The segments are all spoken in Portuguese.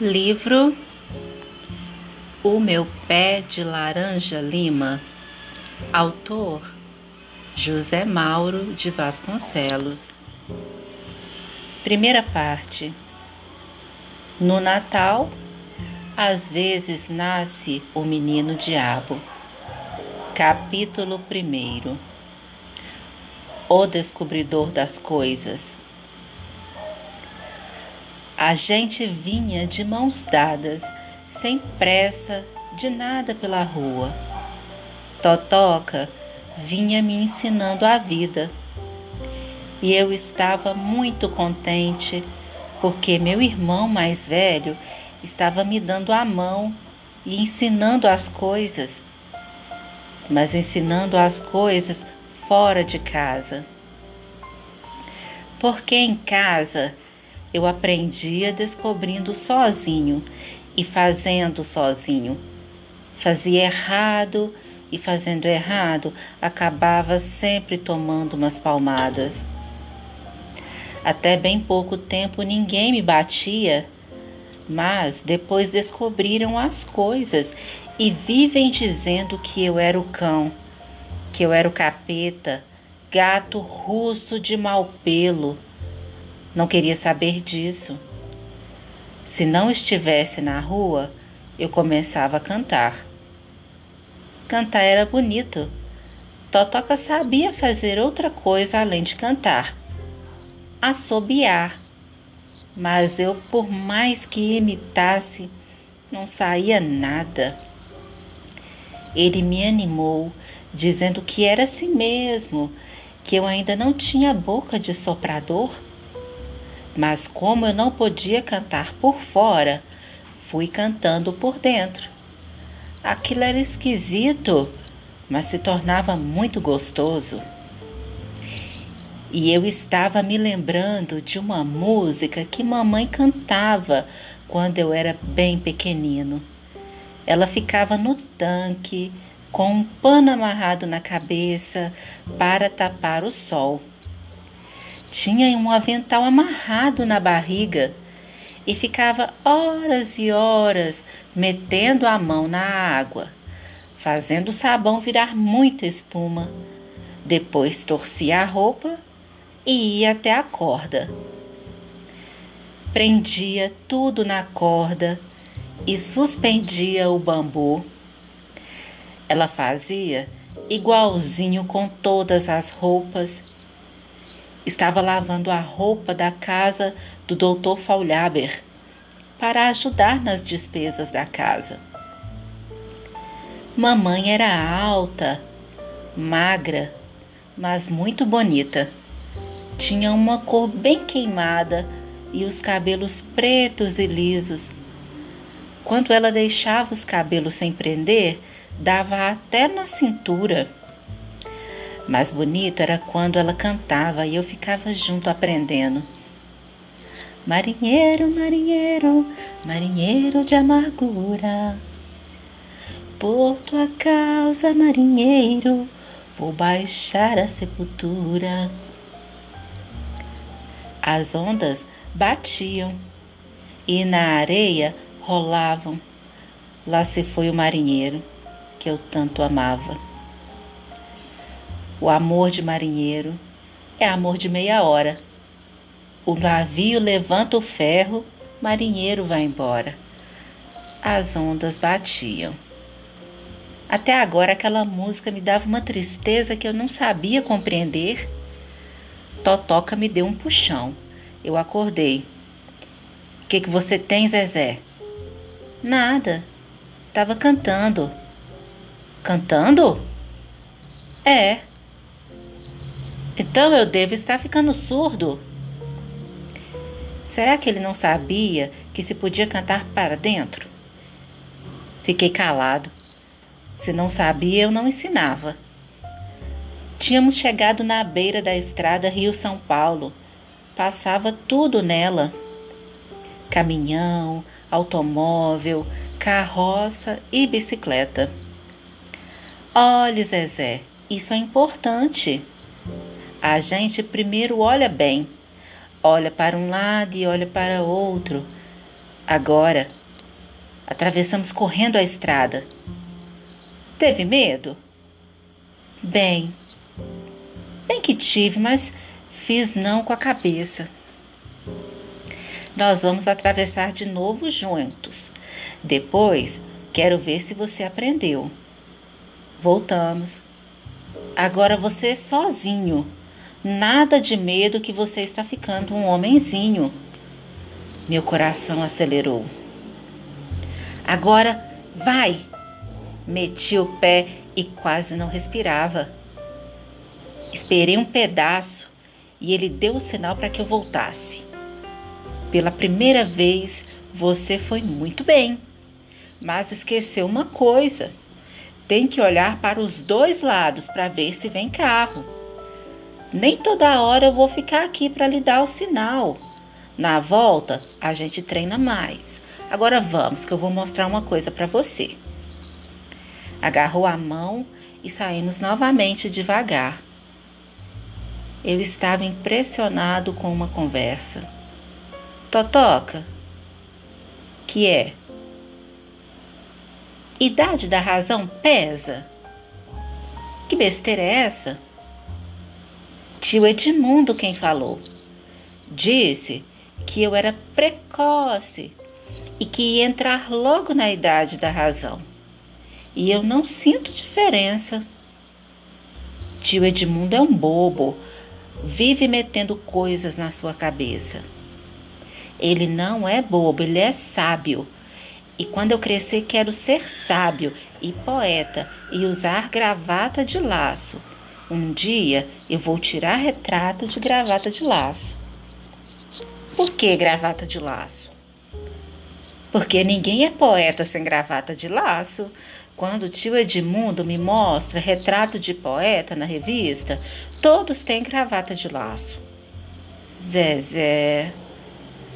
Livro O Meu Pé de Laranja Lima, autor José Mauro de Vasconcelos. Primeira parte. No Natal, às vezes nasce o menino diabo. Capítulo 1 O descobridor das coisas. A gente vinha de mãos dadas, sem pressa de nada pela rua. Totoca vinha me ensinando a vida. E eu estava muito contente porque meu irmão mais velho estava me dando a mão e ensinando as coisas, mas ensinando as coisas fora de casa. Porque em casa eu aprendia descobrindo sozinho e fazendo sozinho. Fazia errado e fazendo errado, acabava sempre tomando umas palmadas. Até bem pouco tempo ninguém me batia, mas depois descobriram as coisas e vivem dizendo que eu era o cão, que eu era o capeta, gato russo de mau pelo não queria saber disso. Se não estivesse na rua, eu começava a cantar. Cantar era bonito. Totoca sabia fazer outra coisa além de cantar. Assobiar. Mas eu, por mais que imitasse, não saía nada. Ele me animou, dizendo que era assim mesmo, que eu ainda não tinha boca de soprador mas como eu não podia cantar por fora, fui cantando por dentro. Aquilo era esquisito, mas se tornava muito gostoso. E eu estava me lembrando de uma música que mamãe cantava quando eu era bem pequenino. Ela ficava no tanque com um pano amarrado na cabeça para tapar o sol. Tinha um avental amarrado na barriga e ficava horas e horas metendo a mão na água, fazendo o sabão virar muita espuma. Depois torcia a roupa e ia até a corda. Prendia tudo na corda e suspendia o bambu. Ela fazia igualzinho com todas as roupas Estava lavando a roupa da casa do Dr. Faulhaber para ajudar nas despesas da casa. Mamãe era alta, magra, mas muito bonita. Tinha uma cor bem queimada e os cabelos pretos e lisos. Quando ela deixava os cabelos sem prender, dava até na cintura. Mais bonito era quando ela cantava e eu ficava junto aprendendo. Marinheiro, marinheiro, marinheiro de amargura. Por tua causa, marinheiro, vou baixar a sepultura. As ondas batiam e na areia rolavam. Lá se foi o marinheiro que eu tanto amava. O amor de marinheiro é amor de meia hora. O navio levanta o ferro, marinheiro vai embora. As ondas batiam. Até agora aquela música me dava uma tristeza que eu não sabia compreender. Totoca me deu um puxão. Eu acordei. O que, que você tem, Zezé? Nada. Tava cantando. Cantando? É. Então eu devo estar ficando surdo. Será que ele não sabia que se podia cantar para dentro? Fiquei calado. Se não sabia, eu não ensinava. Tínhamos chegado na beira da estrada Rio-São Paulo. Passava tudo nela: caminhão, automóvel, carroça e bicicleta. Olhe, Zezé, isso é importante. A gente primeiro olha bem, olha para um lado e olha para outro, Agora, atravessamos correndo a estrada. Teve medo? Bem, bem que tive, mas fiz não com a cabeça. Nós vamos atravessar de novo juntos. Depois, quero ver se você aprendeu. Voltamos. Agora você sozinho. Nada de medo que você está ficando um homenzinho. Meu coração acelerou. Agora vai! Meti o pé e quase não respirava. Esperei um pedaço e ele deu o sinal para que eu voltasse. Pela primeira vez, você foi muito bem, mas esqueceu uma coisa. Tem que olhar para os dois lados para ver se vem carro. Nem toda hora eu vou ficar aqui para lhe dar o sinal. Na volta, a gente treina mais. Agora vamos, que eu vou mostrar uma coisa para você. Agarrou a mão e saímos novamente devagar. Eu estava impressionado com uma conversa. Totoca, que é? Idade da razão pesa? Que besteira é essa? Tio Edmundo quem falou. Disse que eu era precoce e que ia entrar logo na idade da razão. E eu não sinto diferença. Tio Edmundo é um bobo, vive metendo coisas na sua cabeça. Ele não é bobo, ele é sábio. E quando eu crescer, quero ser sábio e poeta e usar gravata de laço. Um dia eu vou tirar retrato de gravata de laço. Por que gravata de laço? Porque ninguém é poeta sem gravata de laço. Quando o tio Edmundo me mostra retrato de poeta na revista, todos têm gravata de laço. Zezé,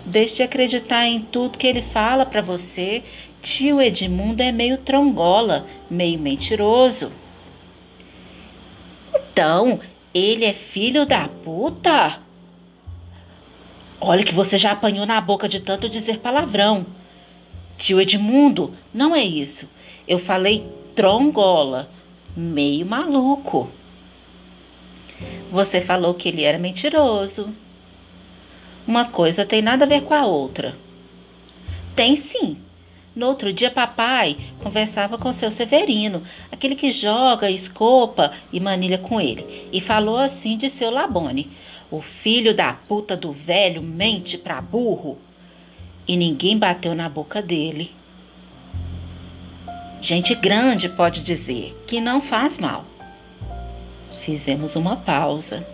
deixe de acreditar em tudo que ele fala para você. Tio Edmundo é meio trongola, meio mentiroso. Então, ele é filho da puta? Olha que você já apanhou na boca de tanto dizer palavrão. Tio Edmundo, não é isso. Eu falei trongola, meio maluco. Você falou que ele era mentiroso. Uma coisa tem nada a ver com a outra. Tem sim. No outro dia, papai conversava com seu Severino, aquele que joga, escopa e manilha com ele, e falou assim de seu Labone: O filho da puta do velho mente pra burro. E ninguém bateu na boca dele. Gente grande pode dizer que não faz mal. Fizemos uma pausa.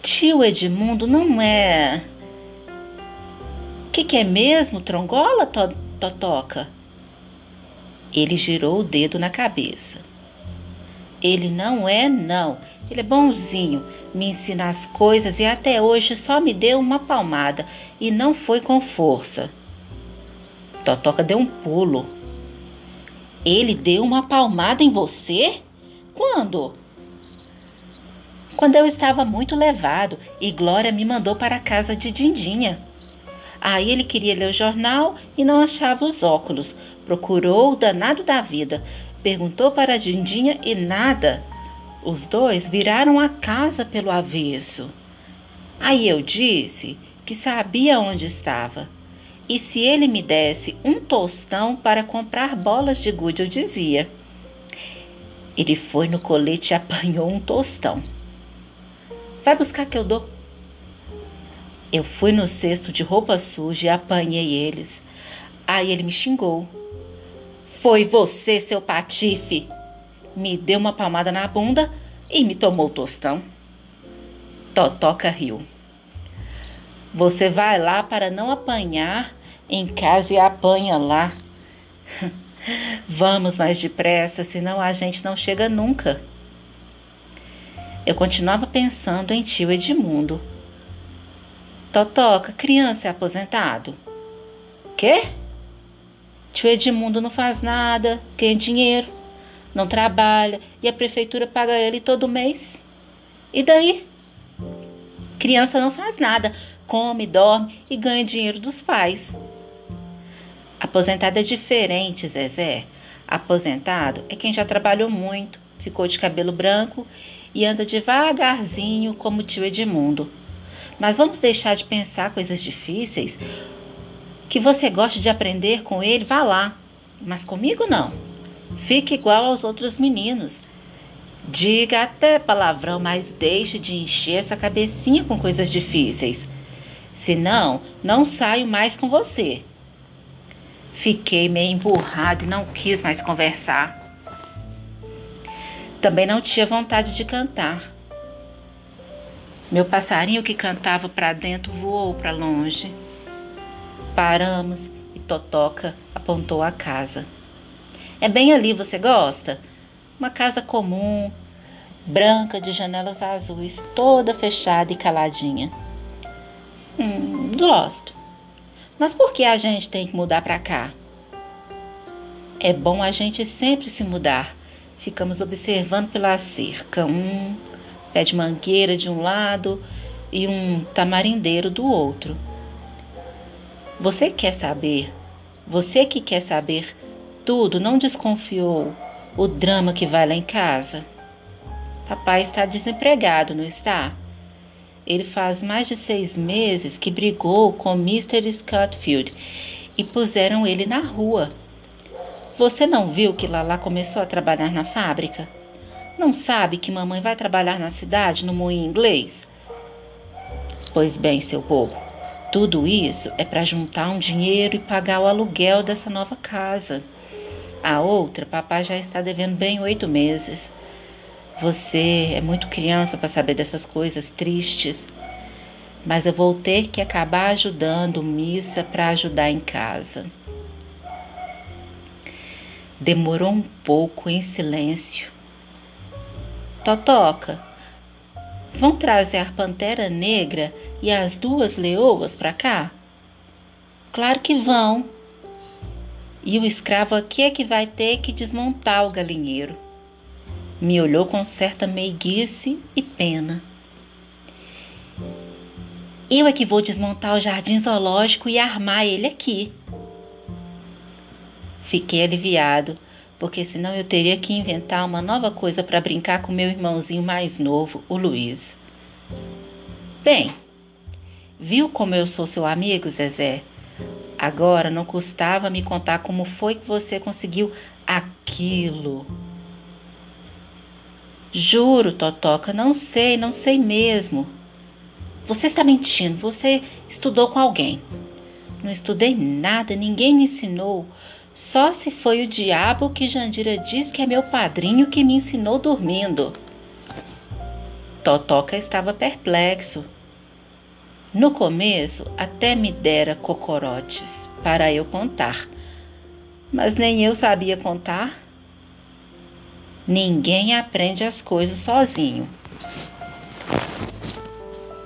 Tio Edmundo não é. O que, que é mesmo, trongola, Totoca? Ele girou o dedo na cabeça. Ele não é, não. Ele é bonzinho, me ensina as coisas e até hoje só me deu uma palmada e não foi com força. Totoca deu um pulo. Ele deu uma palmada em você? Quando? Quando eu estava muito levado e Glória me mandou para a casa de Dindinha. Aí ele queria ler o jornal e não achava os óculos. Procurou o danado da vida. Perguntou para a Dindinha e nada. Os dois viraram a casa pelo avesso. Aí eu disse que sabia onde estava. E se ele me desse um tostão para comprar bolas de gude, eu dizia. Ele foi no colete e apanhou um tostão. Vai buscar que eu dou. Eu fui no cesto de roupa suja e apanhei eles. Aí ele me xingou. Foi você, seu patife! Me deu uma palmada na bunda e me tomou o tostão. Totoca riu. Você vai lá para não apanhar em casa e apanha lá. Vamos mais depressa, senão a gente não chega nunca. Eu continuava pensando em tio Edmundo Totoca, criança é aposentado. Quê? Tio Edmundo não faz nada, tem dinheiro, não trabalha e a prefeitura paga ele todo mês. E daí? Criança não faz nada, come, dorme e ganha dinheiro dos pais. Aposentado é diferente, Zezé. Aposentado é quem já trabalhou muito, ficou de cabelo branco e anda devagarzinho como tio Edmundo. Mas vamos deixar de pensar coisas difíceis. Que você goste de aprender com ele, vá lá. Mas comigo não. Fique igual aos outros meninos. Diga até palavrão, mas deixe de encher essa cabecinha com coisas difíceis. Senão, não saio mais com você. Fiquei meio emburrado e não quis mais conversar. Também não tinha vontade de cantar. Meu passarinho que cantava para dentro voou para longe. Paramos e Totoca apontou a casa. É bem ali, você gosta? Uma casa comum, branca de janelas azuis, toda fechada e caladinha. Hum, gosto. Mas por que a gente tem que mudar para cá? É bom a gente sempre se mudar. Ficamos observando pela cerca. Um pé de mangueira de um lado e um tamarindeiro do outro. Você quer saber? Você que quer saber tudo, não desconfiou o drama que vai lá em casa? Papai está desempregado, não está? Ele faz mais de seis meses que brigou com Mr. Scottfield e puseram ele na rua. Você não viu que Lala começou a trabalhar na fábrica? Não sabe que mamãe vai trabalhar na cidade no moinho inglês? Pois bem, seu povo, tudo isso é para juntar um dinheiro e pagar o aluguel dessa nova casa. A outra, papai já está devendo bem oito meses. Você é muito criança para saber dessas coisas tristes, mas eu vou ter que acabar ajudando missa para ajudar em casa. Demorou um pouco em silêncio. Totoca, vão trazer a pantera negra e as duas leoas para cá? Claro que vão. E o escravo aqui é que vai ter que desmontar o galinheiro. Me olhou com certa meiguice e pena. Eu é que vou desmontar o jardim zoológico e armar ele aqui. Fiquei aliviado porque senão eu teria que inventar uma nova coisa para brincar com meu irmãozinho mais novo, o Luiz. Bem, viu como eu sou seu amigo, Zezé? Agora não custava me contar como foi que você conseguiu aquilo. Juro, Totoca, não sei, não sei mesmo. Você está mentindo, você estudou com alguém. Não estudei nada, ninguém me ensinou. Só se foi o diabo que Jandira diz que é meu padrinho que me ensinou dormindo. Totoca estava perplexo. No começo, até me dera cocorotes para eu contar, mas nem eu sabia contar. Ninguém aprende as coisas sozinho.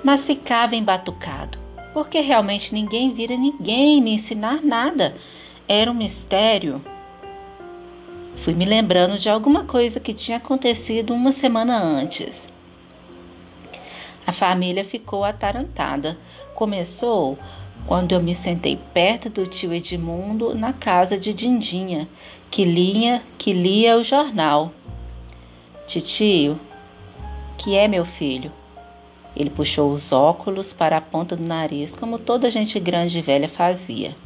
Mas ficava embatucado, porque realmente ninguém vira ninguém me ensinar nada era um mistério. Fui me lembrando de alguma coisa que tinha acontecido uma semana antes. A família ficou atarantada. Começou quando eu me sentei perto do tio Edmundo na casa de Dindinha, que lia, que lia o jornal. Titio, que é meu filho? Ele puxou os óculos para a ponta do nariz, como toda gente grande e velha fazia.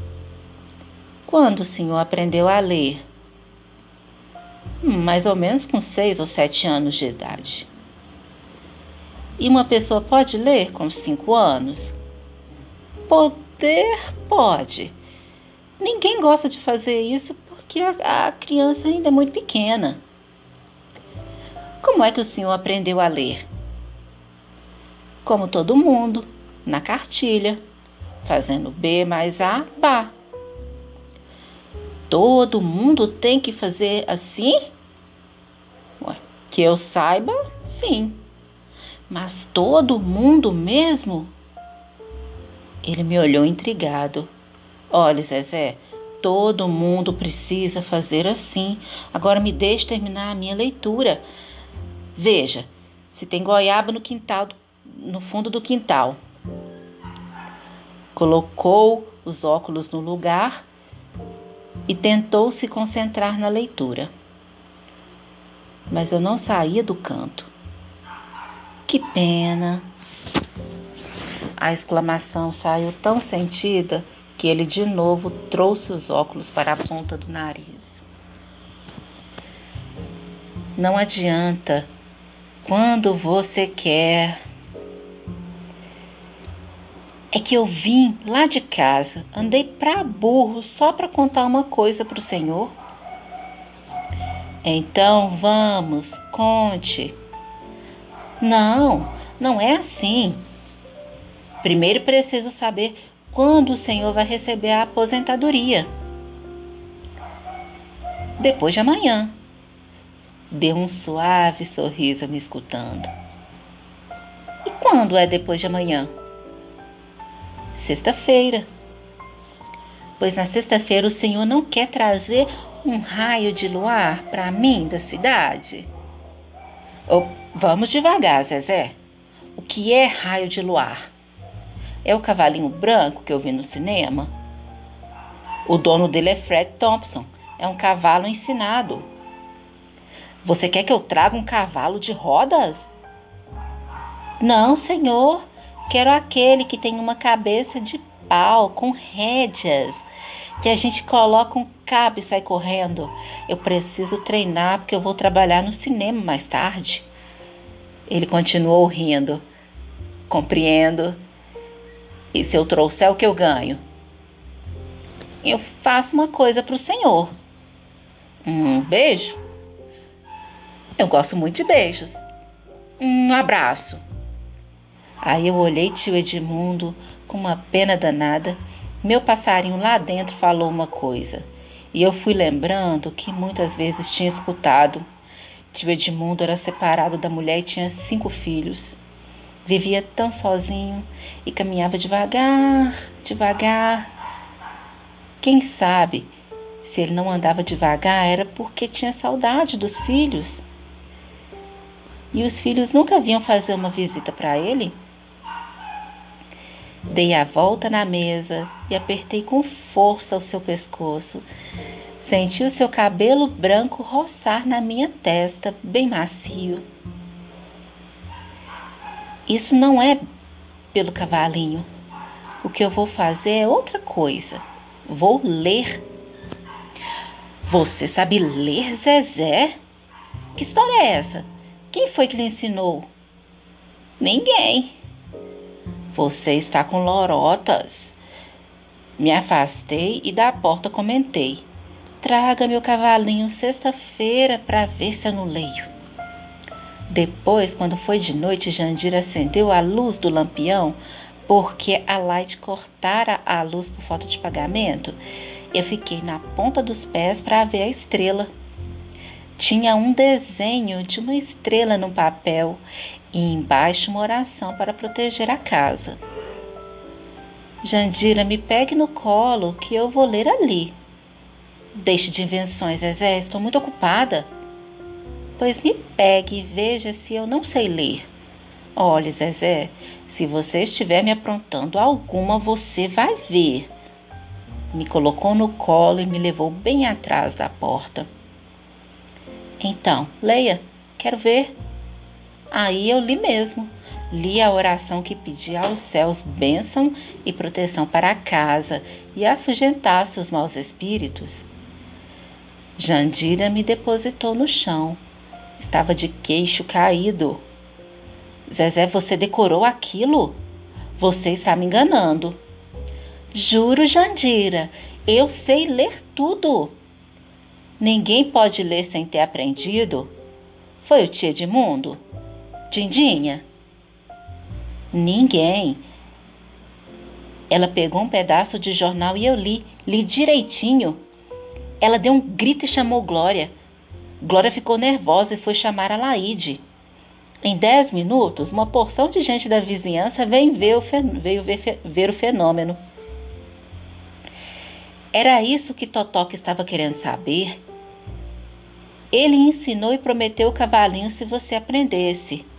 Quando o senhor aprendeu a ler? Hum, mais ou menos com seis ou sete anos de idade. E uma pessoa pode ler com cinco anos? Poder pode. Ninguém gosta de fazer isso porque a, a criança ainda é muito pequena. Como é que o senhor aprendeu a ler? Como todo mundo, na cartilha, fazendo B mais A, Bá. Todo mundo tem que fazer assim? Ué, que eu saiba, sim. Mas todo mundo mesmo? Ele me olhou intrigado. Olha, Zezé, todo mundo precisa fazer assim. Agora me deixe terminar a minha leitura. Veja, se tem goiaba no quintal, no fundo do quintal. Colocou os óculos no lugar e tentou se concentrar na leitura. Mas eu não saía do canto. Que pena! A exclamação saiu tão sentida que ele de novo trouxe os óculos para a ponta do nariz. Não adianta. Quando você quer. É que eu vim lá de casa, andei pra burro só para contar uma coisa pro senhor. Então vamos, conte. Não, não é assim. Primeiro preciso saber quando o senhor vai receber a aposentadoria. Depois de amanhã. Deu um suave sorriso me escutando. E quando é depois de amanhã? Sexta-feira. Pois na sexta-feira o senhor não quer trazer um raio de luar para mim da cidade? Oh, vamos devagar, Zezé. O que é raio de luar? É o cavalinho branco que eu vi no cinema? O dono dele é Fred Thompson. É um cavalo ensinado. Você quer que eu traga um cavalo de rodas? Não, senhor. Quero aquele que tem uma cabeça de pau com rédeas, que a gente coloca um cabo e sai correndo. Eu preciso treinar porque eu vou trabalhar no cinema mais tarde. Ele continuou rindo. Compreendo. E se eu trouxer o que eu ganho? Eu faço uma coisa para o senhor. Um beijo? Eu gosto muito de beijos. Um abraço. Aí eu olhei tio Edmundo com uma pena danada. Meu passarinho lá dentro falou uma coisa. E eu fui lembrando que muitas vezes tinha escutado. Tio Edmundo era separado da mulher e tinha cinco filhos. Vivia tão sozinho e caminhava devagar, devagar. Quem sabe se ele não andava devagar era porque tinha saudade dos filhos. E os filhos nunca vinham fazer uma visita para ele? Dei a volta na mesa e apertei com força o seu pescoço. Senti o seu cabelo branco roçar na minha testa, bem macio. Isso não é pelo cavalinho. O que eu vou fazer é outra coisa. Vou ler. Você sabe ler, Zezé? Que história é essa? Quem foi que lhe ensinou? Ninguém. Você está com lorotas. Me afastei e da porta comentei. Traga meu cavalinho sexta-feira para ver se eu não leio. Depois, quando foi de noite, Jandira acendeu a luz do lampião porque a Light cortara a luz por falta de pagamento. Eu fiquei na ponta dos pés para ver a estrela. Tinha um desenho de uma estrela no papel e embaixo uma oração para proteger a casa. Jandira, me pegue no colo que eu vou ler ali. Deixe de invenções, Zezé, estou muito ocupada. Pois me pegue e veja se eu não sei ler. Olhe, Zezé, se você estiver me aprontando alguma, você vai ver. Me colocou no colo e me levou bem atrás da porta. Então, leia, quero ver. Aí eu li mesmo. Li a oração que pedia aos céus bênção e proteção para a casa e afugentasse os maus espíritos. Jandira me depositou no chão Estava de queixo caído. Zezé, você decorou aquilo? Você está me enganando. Juro, Jandira, eu sei ler tudo. Ninguém pode ler sem ter aprendido. Foi o tio Edmundo? Dindinha? Ninguém. Ela pegou um pedaço de jornal e eu li, li direitinho. Ela deu um grito e chamou Glória. Glória ficou nervosa e foi chamar a Laide. Em dez minutos, uma porção de gente da vizinhança veio ver o, veio ver, ver o fenômeno. Era isso que Totoca estava querendo saber. Ele ensinou e prometeu o cavalinho se você aprendesse.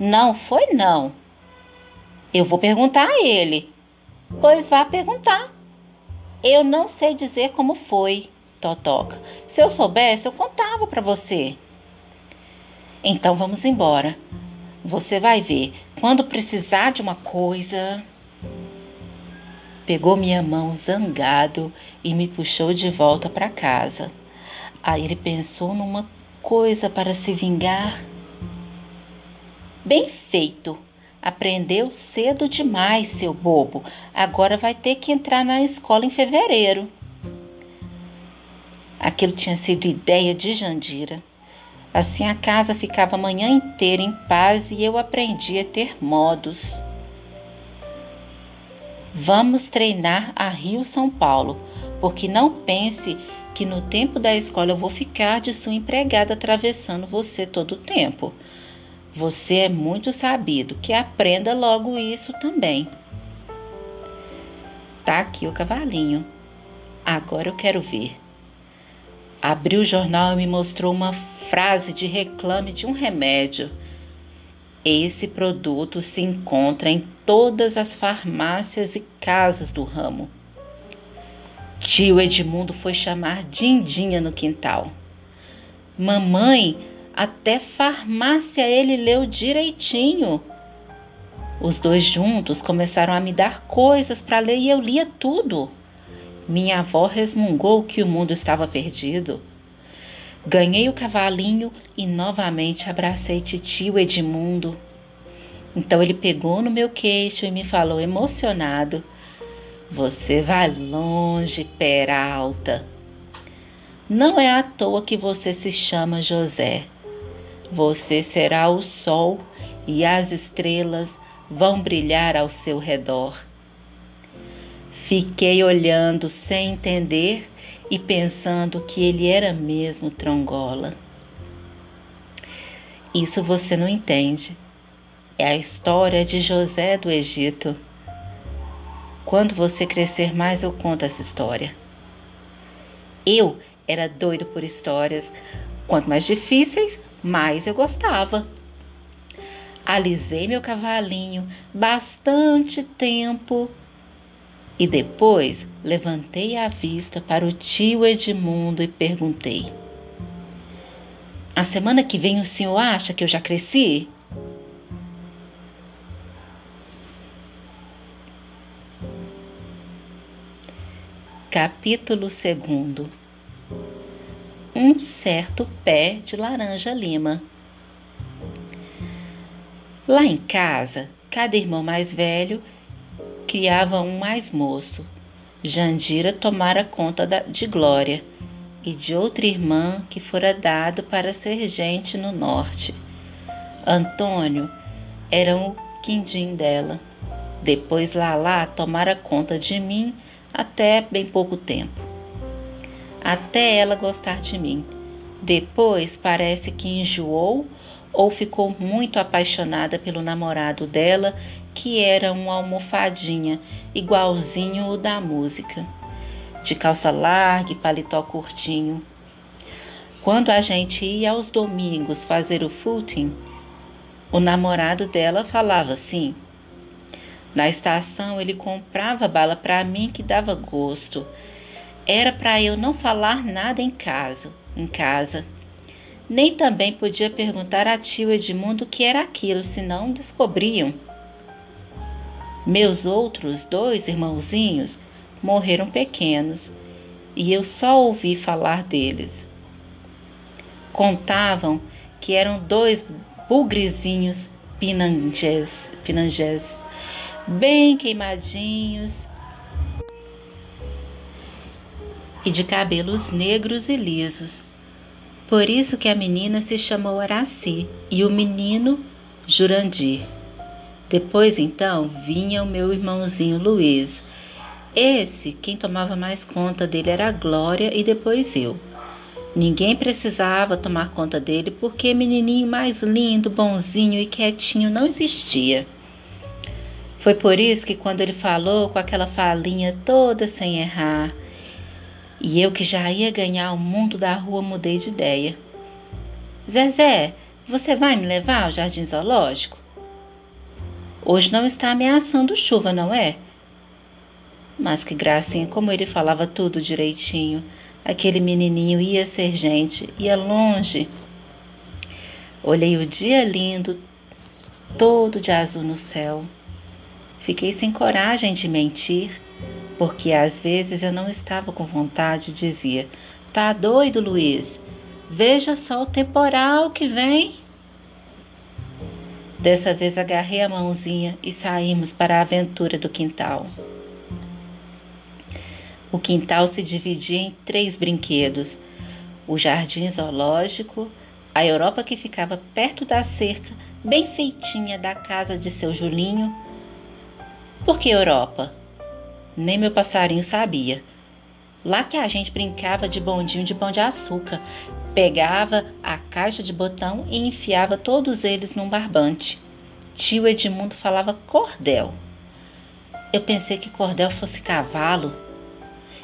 Não foi não. Eu vou perguntar a ele. Pois vá perguntar. Eu não sei dizer como foi. Totoca. Se eu soubesse, eu contava para você. Então vamos embora. Você vai ver. Quando precisar de uma coisa. Pegou minha mão zangado e me puxou de volta para casa. Aí ele pensou numa coisa para se vingar. Bem feito. Aprendeu cedo demais, seu bobo. Agora vai ter que entrar na escola em fevereiro. Aquilo tinha sido ideia de Jandira. Assim a casa ficava a manhã inteira em paz e eu aprendi a ter modos. Vamos treinar a Rio São Paulo, porque não pense que no tempo da escola eu vou ficar de sua empregada atravessando você todo o tempo. Você é muito sabido, que aprenda logo isso também. Tá aqui o cavalinho. Agora eu quero ver. Abriu o jornal e me mostrou uma frase de reclame de um remédio. Esse produto se encontra em todas as farmácias e casas do ramo. Tio Edmundo foi chamar Dindinha no quintal. Mamãe, até farmácia ele leu direitinho. Os dois juntos começaram a me dar coisas para ler e eu lia tudo. Minha avó resmungou que o mundo estava perdido. Ganhei o cavalinho e novamente abracei titio Edmundo. Então ele pegou no meu queixo e me falou emocionado: você vai longe, Peralta. Não é à toa que você se chama José. Você será o sol e as estrelas vão brilhar ao seu redor. Fiquei olhando sem entender e pensando que ele era mesmo Trongola. Isso você não entende. É a história de José do Egito. Quando você crescer mais, eu conto essa história. Eu era doido por histórias. Quanto mais difíceis, mais eu gostava. Alisei meu cavalinho bastante tempo e depois levantei a vista para o tio Edmundo e perguntei: A semana que vem o senhor acha que eu já cresci? Capítulo 2 Um certo pé de laranja lima. Lá em casa, cada irmão mais velho criava um mais moço. Jandira tomara conta de Glória e de outra irmã que fora dado para ser gente no norte. Antônio era o quindim dela. Depois Lalá tomara conta de mim até bem pouco tempo. Até ela gostar de mim. Depois parece que enjoou ou ficou muito apaixonada pelo namorado dela, que era um almofadinha, igualzinho o da música, de calça larga e paletó curtinho. Quando a gente ia aos domingos fazer o footing, o namorado dela falava assim: na estação ele comprava bala para mim que dava gosto. Era para eu não falar nada em casa, em casa. Nem também podia perguntar a tio Edmundo o que era aquilo, senão descobriam. Meus outros dois irmãozinhos morreram pequenos e eu só ouvi falar deles. Contavam que eram dois bugrezinhos pinangés, pinangés bem queimadinhos e de cabelos negros e lisos. Por isso que a menina se chamou Araci e o menino Jurandir. Depois então vinha o meu irmãozinho Luiz. Esse, quem tomava mais conta dele era a Glória e depois eu. Ninguém precisava tomar conta dele porque menininho mais lindo, bonzinho e quietinho não existia. Foi por isso que quando ele falou com aquela falinha toda sem errar, e eu que já ia ganhar o mundo da rua mudei de ideia. Zezé, você vai me levar ao jardim zoológico? Hoje não está ameaçando chuva, não é? Mas que gracinha, como ele falava tudo direitinho. Aquele menininho ia ser gente, ia longe. Olhei o dia lindo, todo de azul no céu. Fiquei sem coragem de mentir, porque às vezes eu não estava com vontade, dizia: Tá doido, Luiz? Veja só o temporal que vem. Dessa vez agarrei a mãozinha e saímos para a aventura do quintal. O quintal se dividia em três brinquedos: o jardim zoológico, a Europa que ficava perto da cerca, bem feitinha da casa de seu Julinho. Por que Europa? Nem meu passarinho sabia. Lá que a gente brincava de bondinho de pão de açúcar, pegava a caixa de botão e enfiava todos eles num barbante. Tio Edmundo falava cordel. Eu pensei que cordel fosse cavalo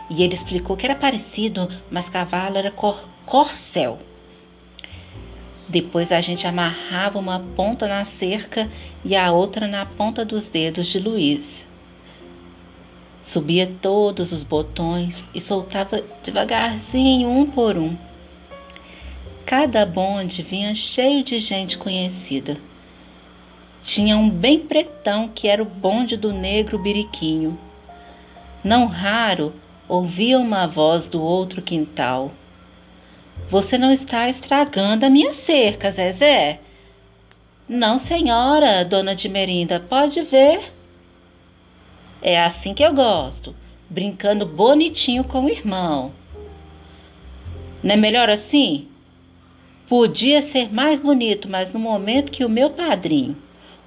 e ele explicou que era parecido, mas cavalo era cor corcel. Depois a gente amarrava uma ponta na cerca e a outra na ponta dos dedos de Luiz. Subia todos os botões e soltava devagarzinho, um por um. Cada bonde vinha cheio de gente conhecida. Tinha um bem pretão que era o bonde do negro biriquinho. Não raro ouvia uma voz do outro quintal. Você não está estragando a minha cerca, Zezé. Não, senhora, dona de Merinda, pode ver. É assim que eu gosto, brincando bonitinho com o irmão. Não é melhor assim? Podia ser mais bonito, mas no momento que o meu padrinho,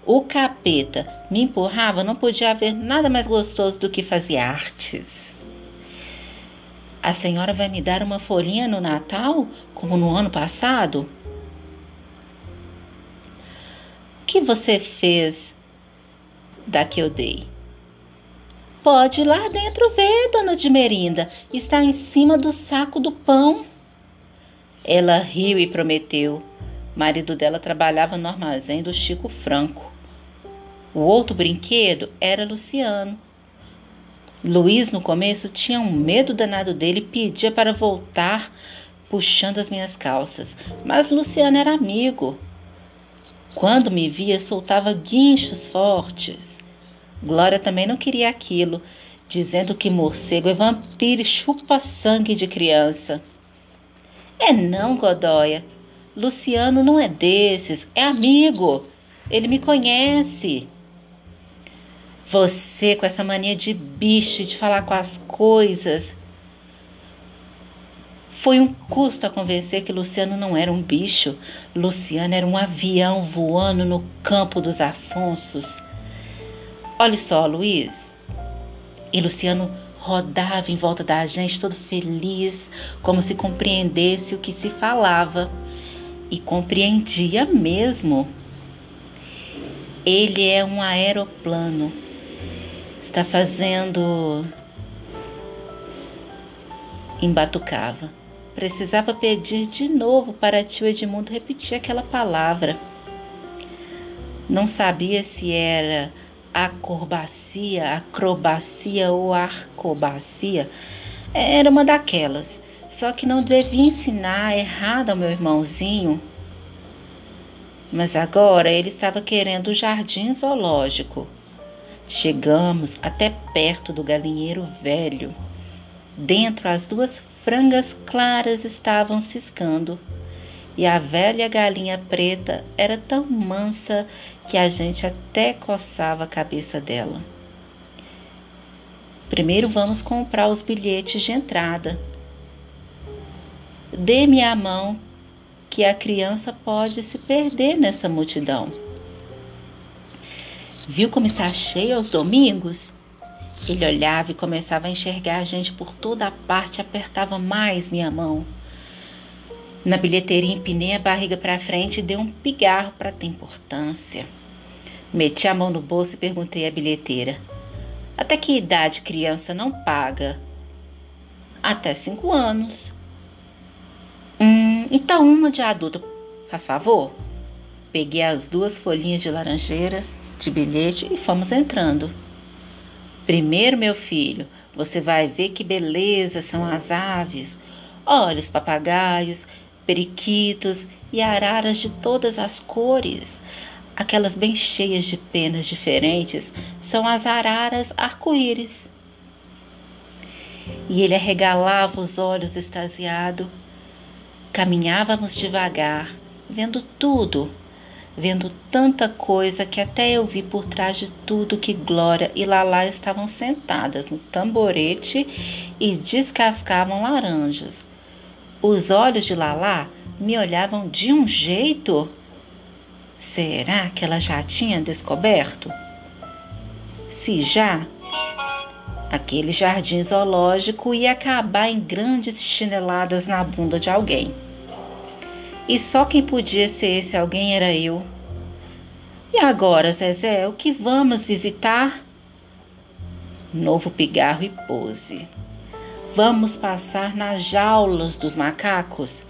o capeta, me empurrava, não podia haver nada mais gostoso do que fazer artes. A senhora vai me dar uma folhinha no Natal, como no ano passado? O que você fez da que eu dei? Pode ir lá dentro ver, dona de Merinda. Está em cima do saco do pão. Ela riu e prometeu. O marido dela trabalhava no armazém do Chico Franco. O outro brinquedo era Luciano Luiz, no começo, tinha um medo danado dele e pedia para voltar puxando as minhas calças. Mas Luciano era amigo. Quando me via, soltava guinchos fortes. Glória também não queria aquilo, dizendo que morcego é vampiro e chupa sangue de criança. É não, Godóia. Luciano não é desses, é amigo. Ele me conhece. Você com essa mania de bicho, de falar com as coisas. Foi um custo a convencer que Luciano não era um bicho. Luciano era um avião voando no campo dos Afonsos. Olhe só, Luiz. E Luciano rodava em volta da gente, todo feliz, como se compreendesse o que se falava. E compreendia mesmo. Ele é um aeroplano está fazendo em Batucava. Precisava pedir de novo para tio Edmundo repetir aquela palavra. Não sabia se era acrobacia, acrobacia ou arcobacia. Era uma daquelas. Só que não devia ensinar errado ao meu irmãozinho. Mas agora ele estava querendo o jardim zoológico. Chegamos até perto do galinheiro velho. Dentro, as duas frangas claras estavam ciscando e a velha galinha preta era tão mansa que a gente até coçava a cabeça dela. Primeiro vamos comprar os bilhetes de entrada. Dê-me a mão, que a criança pode se perder nessa multidão. Viu como está cheio aos domingos? Ele olhava e começava a enxergar a gente por toda a parte, apertava mais minha mão. Na bilheteria empinei a barriga para frente e dei um pigarro para ter importância. Meti a mão no bolso e perguntei à bilheteira: Até que idade criança não paga? Até cinco anos. Hum, então uma de adulto, faz favor? Peguei as duas folhinhas de laranjeira de bilhete e fomos entrando. Primeiro, meu filho, você vai ver que beleza são as aves. Olha os papagaios, periquitos e araras de todas as cores. Aquelas bem cheias de penas diferentes são as araras arco-íris. E ele arregalava os olhos extasiado. Caminhávamos devagar, vendo tudo, vendo tanta coisa que até eu vi por trás de tudo que Glória e Lalá estavam sentadas no tamborete e descascavam laranjas. Os olhos de Lalá me olhavam de um jeito. Será que ela já tinha descoberto? Se já, aquele jardim zoológico ia acabar em grandes chineladas na bunda de alguém. E só quem podia ser esse alguém era eu. E agora, Zezé, o que vamos visitar? Novo pigarro e pose. Vamos passar nas jaulas dos macacos?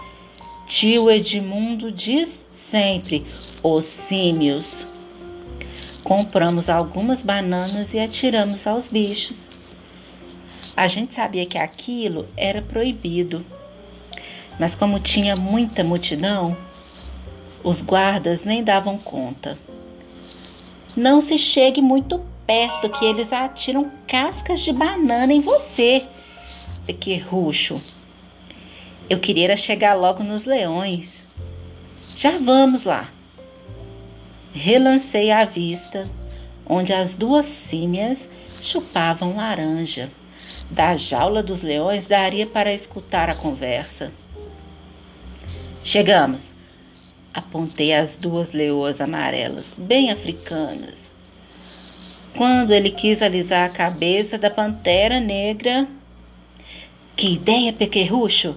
Tio Edmundo diz sempre: os símios. Compramos algumas bananas e atiramos aos bichos. A gente sabia que aquilo era proibido, mas como tinha muita multidão, os guardas nem davam conta. Não se chegue muito perto que eles atiram cascas de banana em você, pequerrucho. Eu queria chegar logo nos leões. Já vamos lá. Relancei a vista, onde as duas símias chupavam laranja. Da jaula dos leões daria para escutar a conversa. Chegamos. Apontei as duas leoas amarelas, bem africanas. Quando ele quis alisar a cabeça da pantera negra, que ideia, pequerrucho!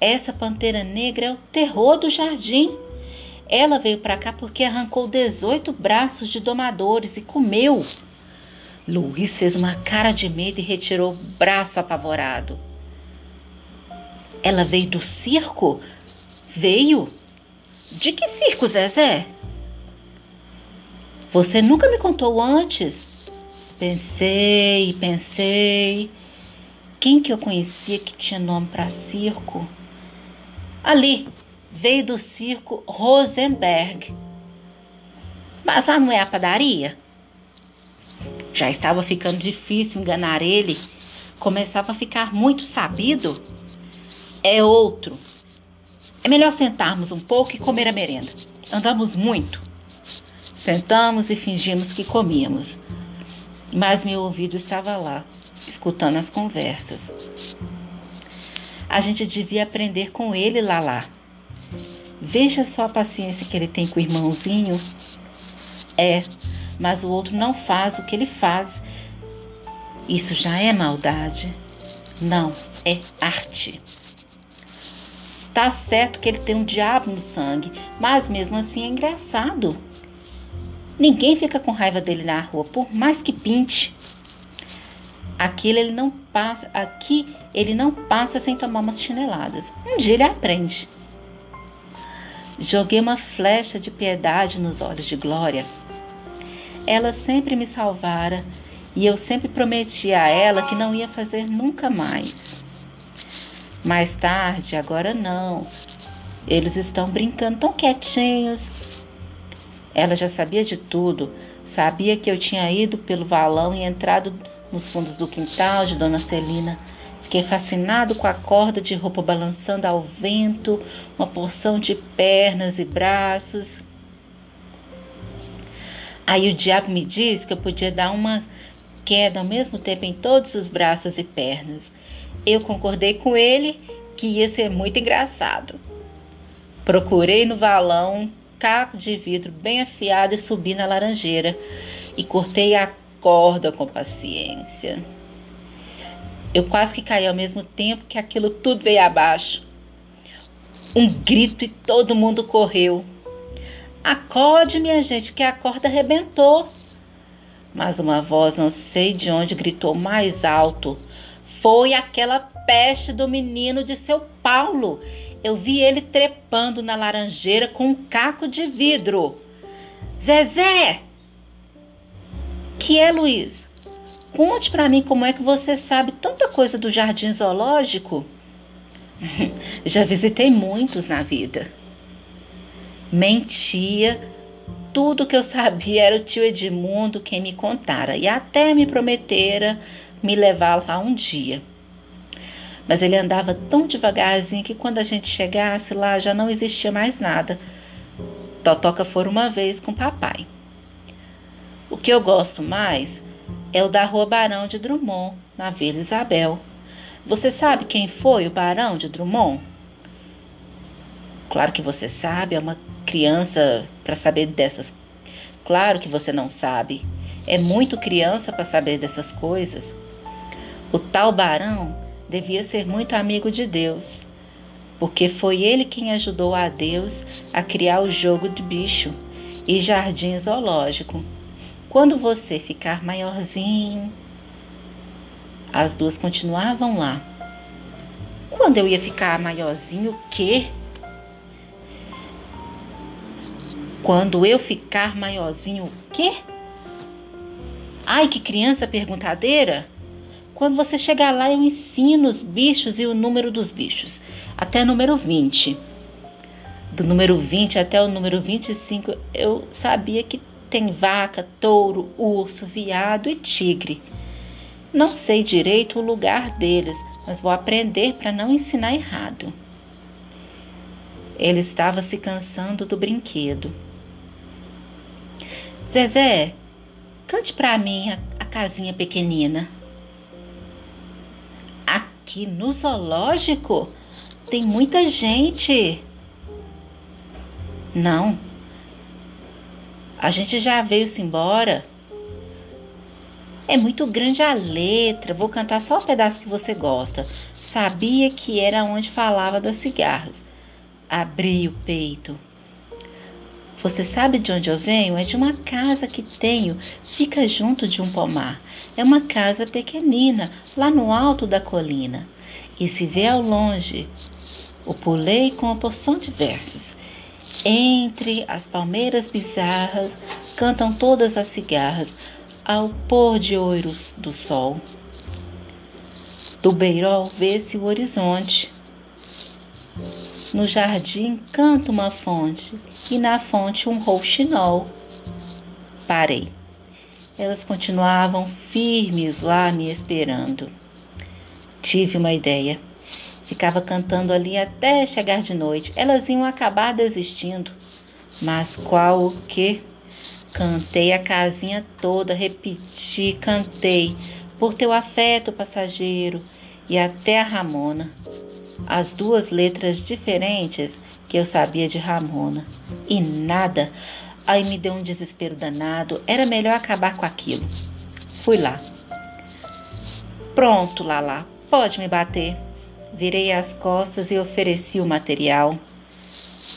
Essa pantera negra é o terror do jardim. Ela veio para cá porque arrancou 18 braços de domadores e comeu. Luiz fez uma cara de medo e retirou o braço apavorado. Ela veio do circo? Veio? De que circo, Zezé? Você nunca me contou antes. Pensei, pensei. Quem que eu conhecia que tinha nome para circo? Ali, veio do circo Rosenberg. Mas lá não é a padaria? Já estava ficando difícil enganar ele. Começava a ficar muito sabido. É outro. É melhor sentarmos um pouco e comer a merenda. Andamos muito. Sentamos e fingimos que comíamos. Mas meu ouvido estava lá escutando as conversas. A gente devia aprender com ele, Lalá. Veja só a paciência que ele tem com o irmãozinho. É, mas o outro não faz o que ele faz. Isso já é maldade? Não, é arte. Tá certo que ele tem um diabo no sangue, mas mesmo assim é engraçado. Ninguém fica com raiva dele na rua, por mais que pinte. Aquilo ele não passa, aqui ele não passa sem tomar umas chineladas. Um dia ele aprende. Joguei uma flecha de piedade nos olhos de Glória. Ela sempre me salvara e eu sempre prometi a ela que não ia fazer nunca mais. Mais tarde, agora não. Eles estão brincando tão quietinhos. Ela já sabia de tudo. Sabia que eu tinha ido pelo valão e entrado nos fundos do quintal de Dona Celina. Fiquei fascinado com a corda de roupa balançando ao vento, uma porção de pernas e braços. Aí o diabo me disse que eu podia dar uma queda ao mesmo tempo em todos os braços e pernas. Eu concordei com ele que ia ser muito engraçado. Procurei no valão um caco de vidro bem afiado e subi na laranjeira e cortei a corda com paciência. Eu quase que caí ao mesmo tempo que aquilo tudo veio abaixo. Um grito e todo mundo correu. Acorde, minha gente, que a corda arrebentou. Mas uma voz, não sei de onde, gritou mais alto. Foi aquela peste do menino de seu Paulo. Eu vi ele trepando na laranjeira com um caco de vidro. Zezé! Que é, Luiz? Conte para mim como é que você sabe tanta coisa do jardim zoológico. Já visitei muitos na vida. Mentia, tudo que eu sabia era o tio Edmundo quem me contara e até me prometera me levar lá um dia. Mas ele andava tão devagarzinho que quando a gente chegasse lá já não existia mais nada. Totoca foi uma vez com papai. O que eu gosto mais é o da Rua Barão de Drummond, na Vila Isabel. Você sabe quem foi o Barão de Drummond? Claro que você sabe, é uma criança para saber dessas. Claro que você não sabe. É muito criança para saber dessas coisas. O tal Barão devia ser muito amigo de Deus, porque foi ele quem ajudou a Deus a criar o jogo do bicho e jardim zoológico. Quando você ficar maiorzinho, as duas continuavam lá. Quando eu ia ficar maiorzinho, o quê? Quando eu ficar maiorzinho, o quê? Ai, que criança perguntadeira! Quando você chegar lá, eu ensino os bichos e o número dos bichos, até número 20. Do número 20 até o número 25, eu sabia que tem vaca, touro, urso, viado e tigre. Não sei direito o lugar deles, mas vou aprender para não ensinar errado. Ele estava se cansando do brinquedo. Zezé, cante para mim a, a casinha pequenina. Aqui no zoológico tem muita gente. Não. A gente já veio-se embora. É muito grande a letra. Vou cantar só o pedaço que você gosta. Sabia que era onde falava das cigarras. Abri o peito. Você sabe de onde eu venho? É de uma casa que tenho, fica junto de um pomar. É uma casa pequenina, lá no alto da colina. E se vê ao longe, o pulei com uma porção de versos. Entre as palmeiras bizarras, cantam todas as cigarras, ao pôr de ouros do sol. Do beirol vê-se o horizonte. No jardim canta uma fonte e na fonte um rouxinol. Parei. Elas continuavam firmes lá me esperando. Tive uma ideia. Ficava cantando ali até chegar de noite. Elas iam acabar desistindo. Mas qual o que? Cantei a casinha toda, repeti, cantei, por teu afeto passageiro e até a Ramona. As duas letras diferentes que eu sabia de Ramona. E nada. Aí me deu um desespero danado. Era melhor acabar com aquilo. Fui lá. Pronto, Lala, pode me bater. Virei as costas e ofereci o material.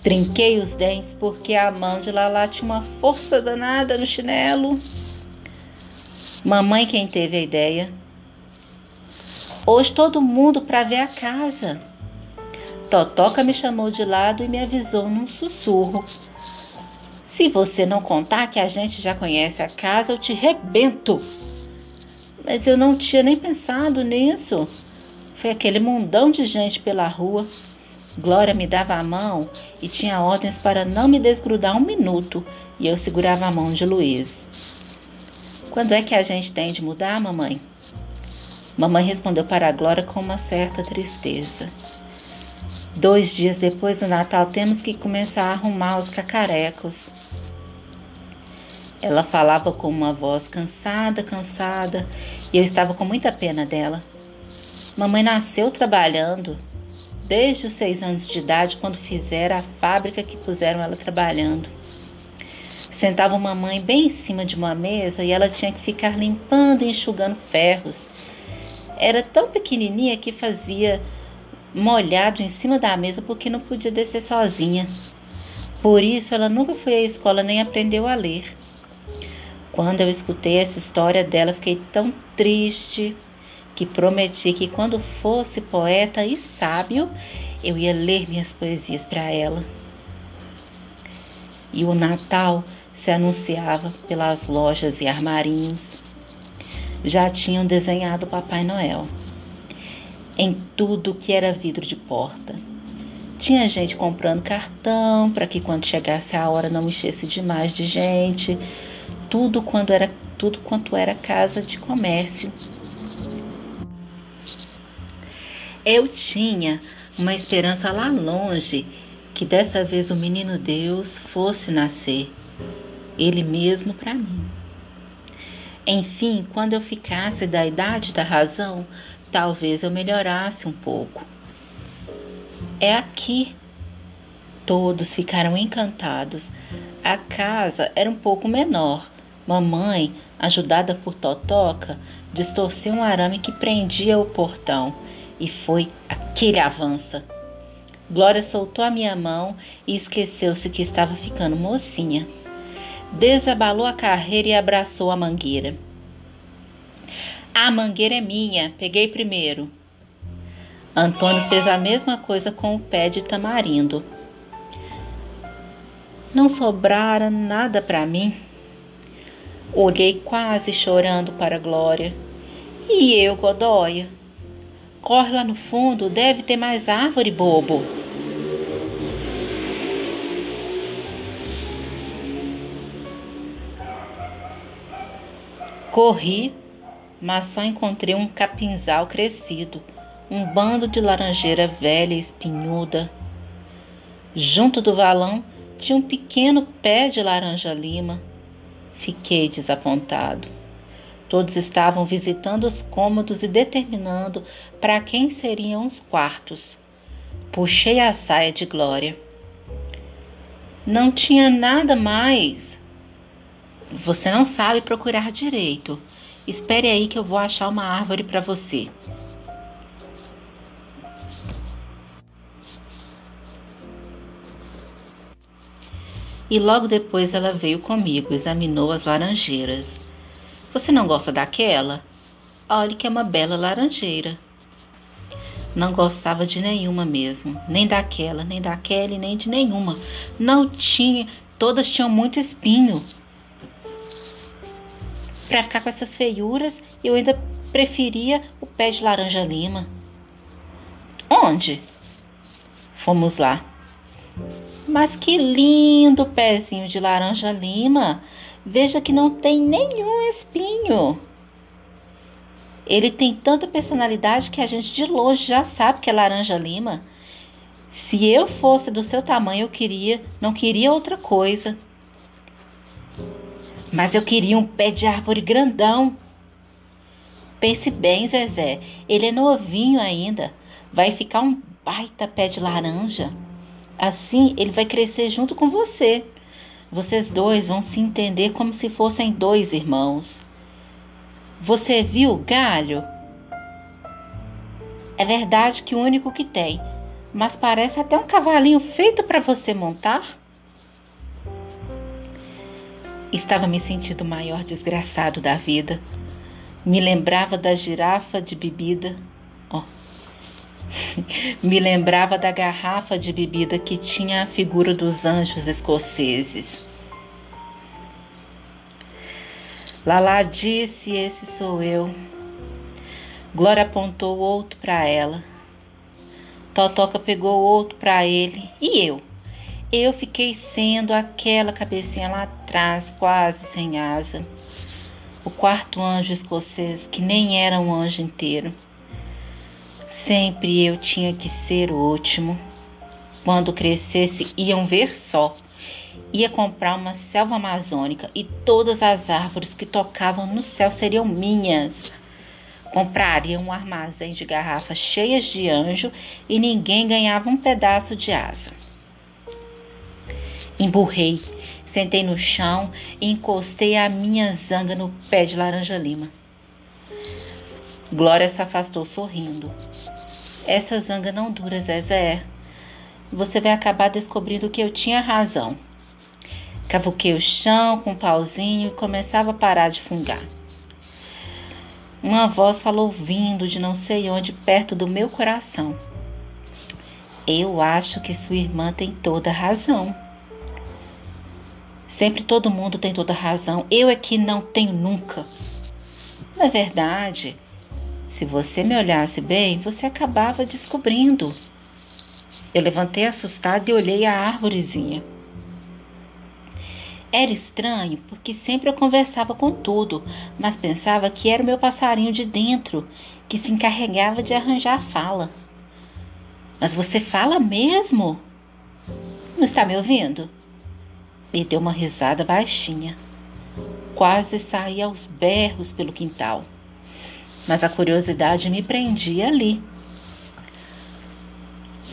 Trinquei os dentes porque a mão de Lala tinha uma força danada no chinelo. Mamãe quem teve a ideia. Hoje todo mundo para ver a casa. Totoca me chamou de lado e me avisou num sussurro. Se você não contar que a gente já conhece a casa, eu te rebento. Mas eu não tinha nem pensado nisso. Foi aquele mundão de gente pela rua. Glória me dava a mão e tinha ordens para não me desgrudar um minuto, e eu segurava a mão de Luiz. Quando é que a gente tem de mudar, mamãe? Mamãe respondeu para a Glória com uma certa tristeza. Dois dias depois do Natal temos que começar a arrumar os cacarecos. Ela falava com uma voz cansada, cansada, e eu estava com muita pena dela. Mamãe nasceu trabalhando, desde os seis anos de idade, quando fizeram a fábrica que puseram ela trabalhando. Sentava mamãe bem em cima de uma mesa e ela tinha que ficar limpando e enxugando ferros. Era tão pequenininha que fazia molhado em cima da mesa porque não podia descer sozinha. Por isso ela nunca foi à escola nem aprendeu a ler. Quando eu escutei essa história dela, fiquei tão triste, que prometi que quando fosse poeta e sábio, eu ia ler minhas poesias para ela. E o Natal se anunciava pelas lojas e armarinhos. Já tinham desenhado Papai Noel. em tudo que era vidro de porta. Tinha gente comprando cartão para que quando chegasse a hora não enchesse demais de gente. Tudo quando era tudo quanto era casa de comércio. Eu tinha uma esperança lá longe que dessa vez o menino Deus fosse nascer, ele mesmo para mim. Enfim, quando eu ficasse da idade da razão, talvez eu melhorasse um pouco. É aqui. Todos ficaram encantados. A casa era um pouco menor. Mamãe, ajudada por Totoca, distorceu um arame que prendia o portão e foi aquele avança. Glória soltou a minha mão e esqueceu-se que estava ficando mocinha. Desabalou a carreira e abraçou a mangueira. A mangueira é minha, peguei primeiro. Antônio fez a mesma coisa com o pé de tamarindo. Não sobrara nada para mim. Olhei quase chorando para Glória. E eu, Godóia? Corre lá no fundo, deve ter mais árvore, bobo. Corri, mas só encontrei um capinzal crescido, um bando de laranjeira velha e espinhuda. Junto do valão tinha um pequeno pé de laranja-lima. Fiquei desapontado. Todos estavam visitando os cômodos e determinando para quem seriam os quartos. Puxei a saia de Glória. Não tinha nada mais. Você não sabe procurar direito. Espere aí que eu vou achar uma árvore para você. E logo depois ela veio comigo, examinou as laranjeiras. Você não gosta daquela? Olhe que é uma bela laranjeira. Não gostava de nenhuma mesmo, nem daquela, nem daquela nem de nenhuma. Não tinha, todas tinham muito espinho. Para ficar com essas feiuras, eu ainda preferia o pé de laranja lima. Onde? Fomos lá. Mas que lindo pezinho de laranja lima! Veja que não tem nenhum espinho. Ele tem tanta personalidade que a gente de longe já sabe que é laranja lima. Se eu fosse do seu tamanho, eu queria, não queria outra coisa. Mas eu queria um pé de árvore grandão. Pense bem, Zezé, ele é novinho ainda. Vai ficar um baita pé de laranja. Assim, ele vai crescer junto com você. Vocês dois vão se entender como se fossem dois irmãos. Você viu galho? É verdade que o único que tem, mas parece até um cavalinho feito para você montar. Estava me sentindo o maior desgraçado da vida. Me lembrava da girafa de bebida. Oh. Me lembrava da garrafa de bebida que tinha a figura dos anjos escoceses. Lala disse: Esse sou eu. Glória apontou outro para ela. Totoca pegou outro para ele. E eu? Eu fiquei sendo aquela cabecinha lá atrás, quase sem asa. O quarto anjo escocês, que nem era um anjo inteiro. Sempre eu tinha que ser o último. Quando crescesse, iam ver só. Ia comprar uma selva amazônica e todas as árvores que tocavam no céu seriam minhas. Compraria um armazém de garrafas cheias de anjo e ninguém ganhava um pedaço de asa. Emburrei, sentei no chão e encostei a minha zanga no pé de laranja-lima. Glória se afastou sorrindo. Essa zanga não dura, Zezé. Você vai acabar descobrindo que eu tinha razão. Cavuquei o chão com um pauzinho e começava a parar de fungar. Uma voz falou vindo de não sei onde, perto do meu coração. Eu acho que sua irmã tem toda razão. Sempre todo mundo tem toda razão. Eu é que não tenho nunca. Não é verdade. Se você me olhasse bem, você acabava descobrindo. Eu levantei assustado e olhei a árvorezinha. Era estranho porque sempre eu conversava com tudo, mas pensava que era o meu passarinho de dentro que se encarregava de arranjar a fala. Mas você fala mesmo? Não está me ouvindo? E deu uma risada baixinha. Quase saí aos berros pelo quintal. Mas a curiosidade me prendia ali.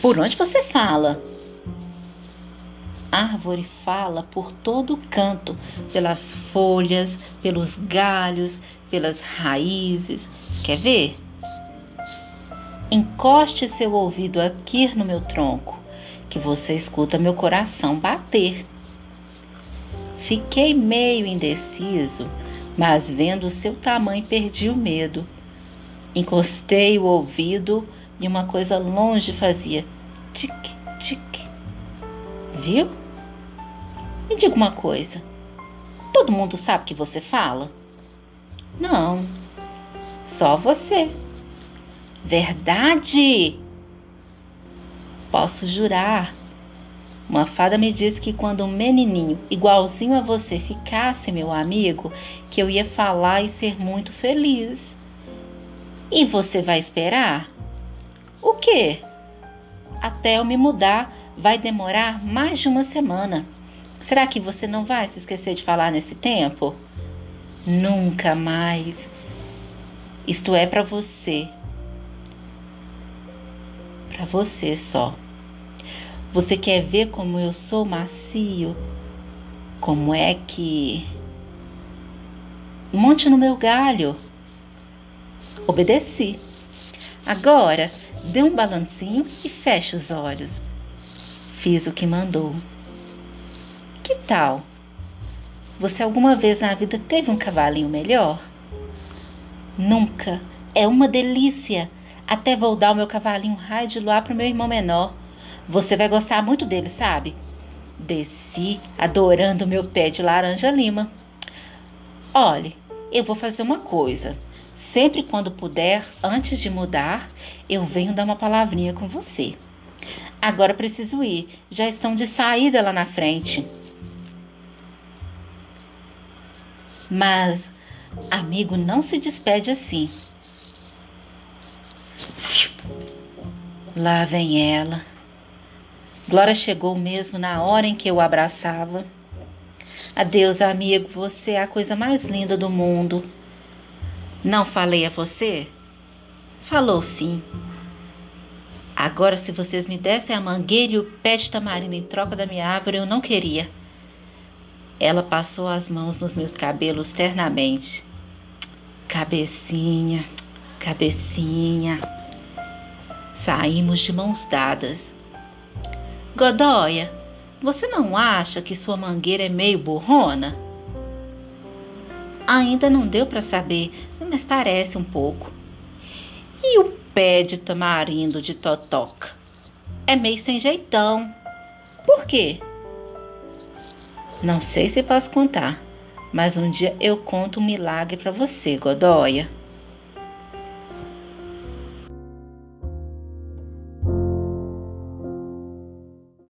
Por onde você fala? árvore fala por todo canto, pelas folhas, pelos galhos, pelas raízes. Quer ver? Encoste seu ouvido aqui no meu tronco, que você escuta meu coração bater. Fiquei meio indeciso, mas vendo seu tamanho perdi o medo. Encostei o ouvido e uma coisa longe fazia tic, tic. Viu? Me diga uma coisa. Todo mundo sabe que você fala? Não. Só você. Verdade? Posso jurar. Uma fada me disse que quando um menininho igualzinho a você ficasse meu amigo, que eu ia falar e ser muito feliz. E você vai esperar? O quê? Até eu me mudar vai demorar mais de uma semana. Será que você não vai se esquecer de falar nesse tempo? Nunca mais. Isto é para você. Para você só. Você quer ver como eu sou macio? Como é que. Monte no meu galho. Obedeci. Agora, dê um balancinho e feche os olhos. Fiz o que mandou. Que tal? Você alguma vez na vida teve um cavalinho melhor? Nunca. É uma delícia. Até vou dar o meu cavalinho raio de luar pro meu irmão menor. Você vai gostar muito dele, sabe? Desci adorando o meu pé de laranja lima. Olhe, eu vou fazer uma coisa. Sempre quando puder, antes de mudar, eu venho dar uma palavrinha com você. Agora preciso ir. Já estão de saída lá na frente. Mas, amigo, não se despede assim. Lá vem ela. Glória chegou mesmo na hora em que eu abraçava. Adeus, amigo, você é a coisa mais linda do mundo. Não falei a você? Falou sim. Agora, se vocês me dessem a mangueira e o pé de tamarindo em troca da minha árvore, eu não queria. Ela passou as mãos nos meus cabelos ternamente. Cabecinha, cabecinha. Saímos de mãos dadas. Godóia, você não acha que sua mangueira é meio burrona? Ainda não deu para saber, mas parece um pouco. E o pé de tamarindo de totoca. É meio sem jeitão. Por quê? Não sei se posso contar, mas um dia eu conto um milagre para você, Godóia.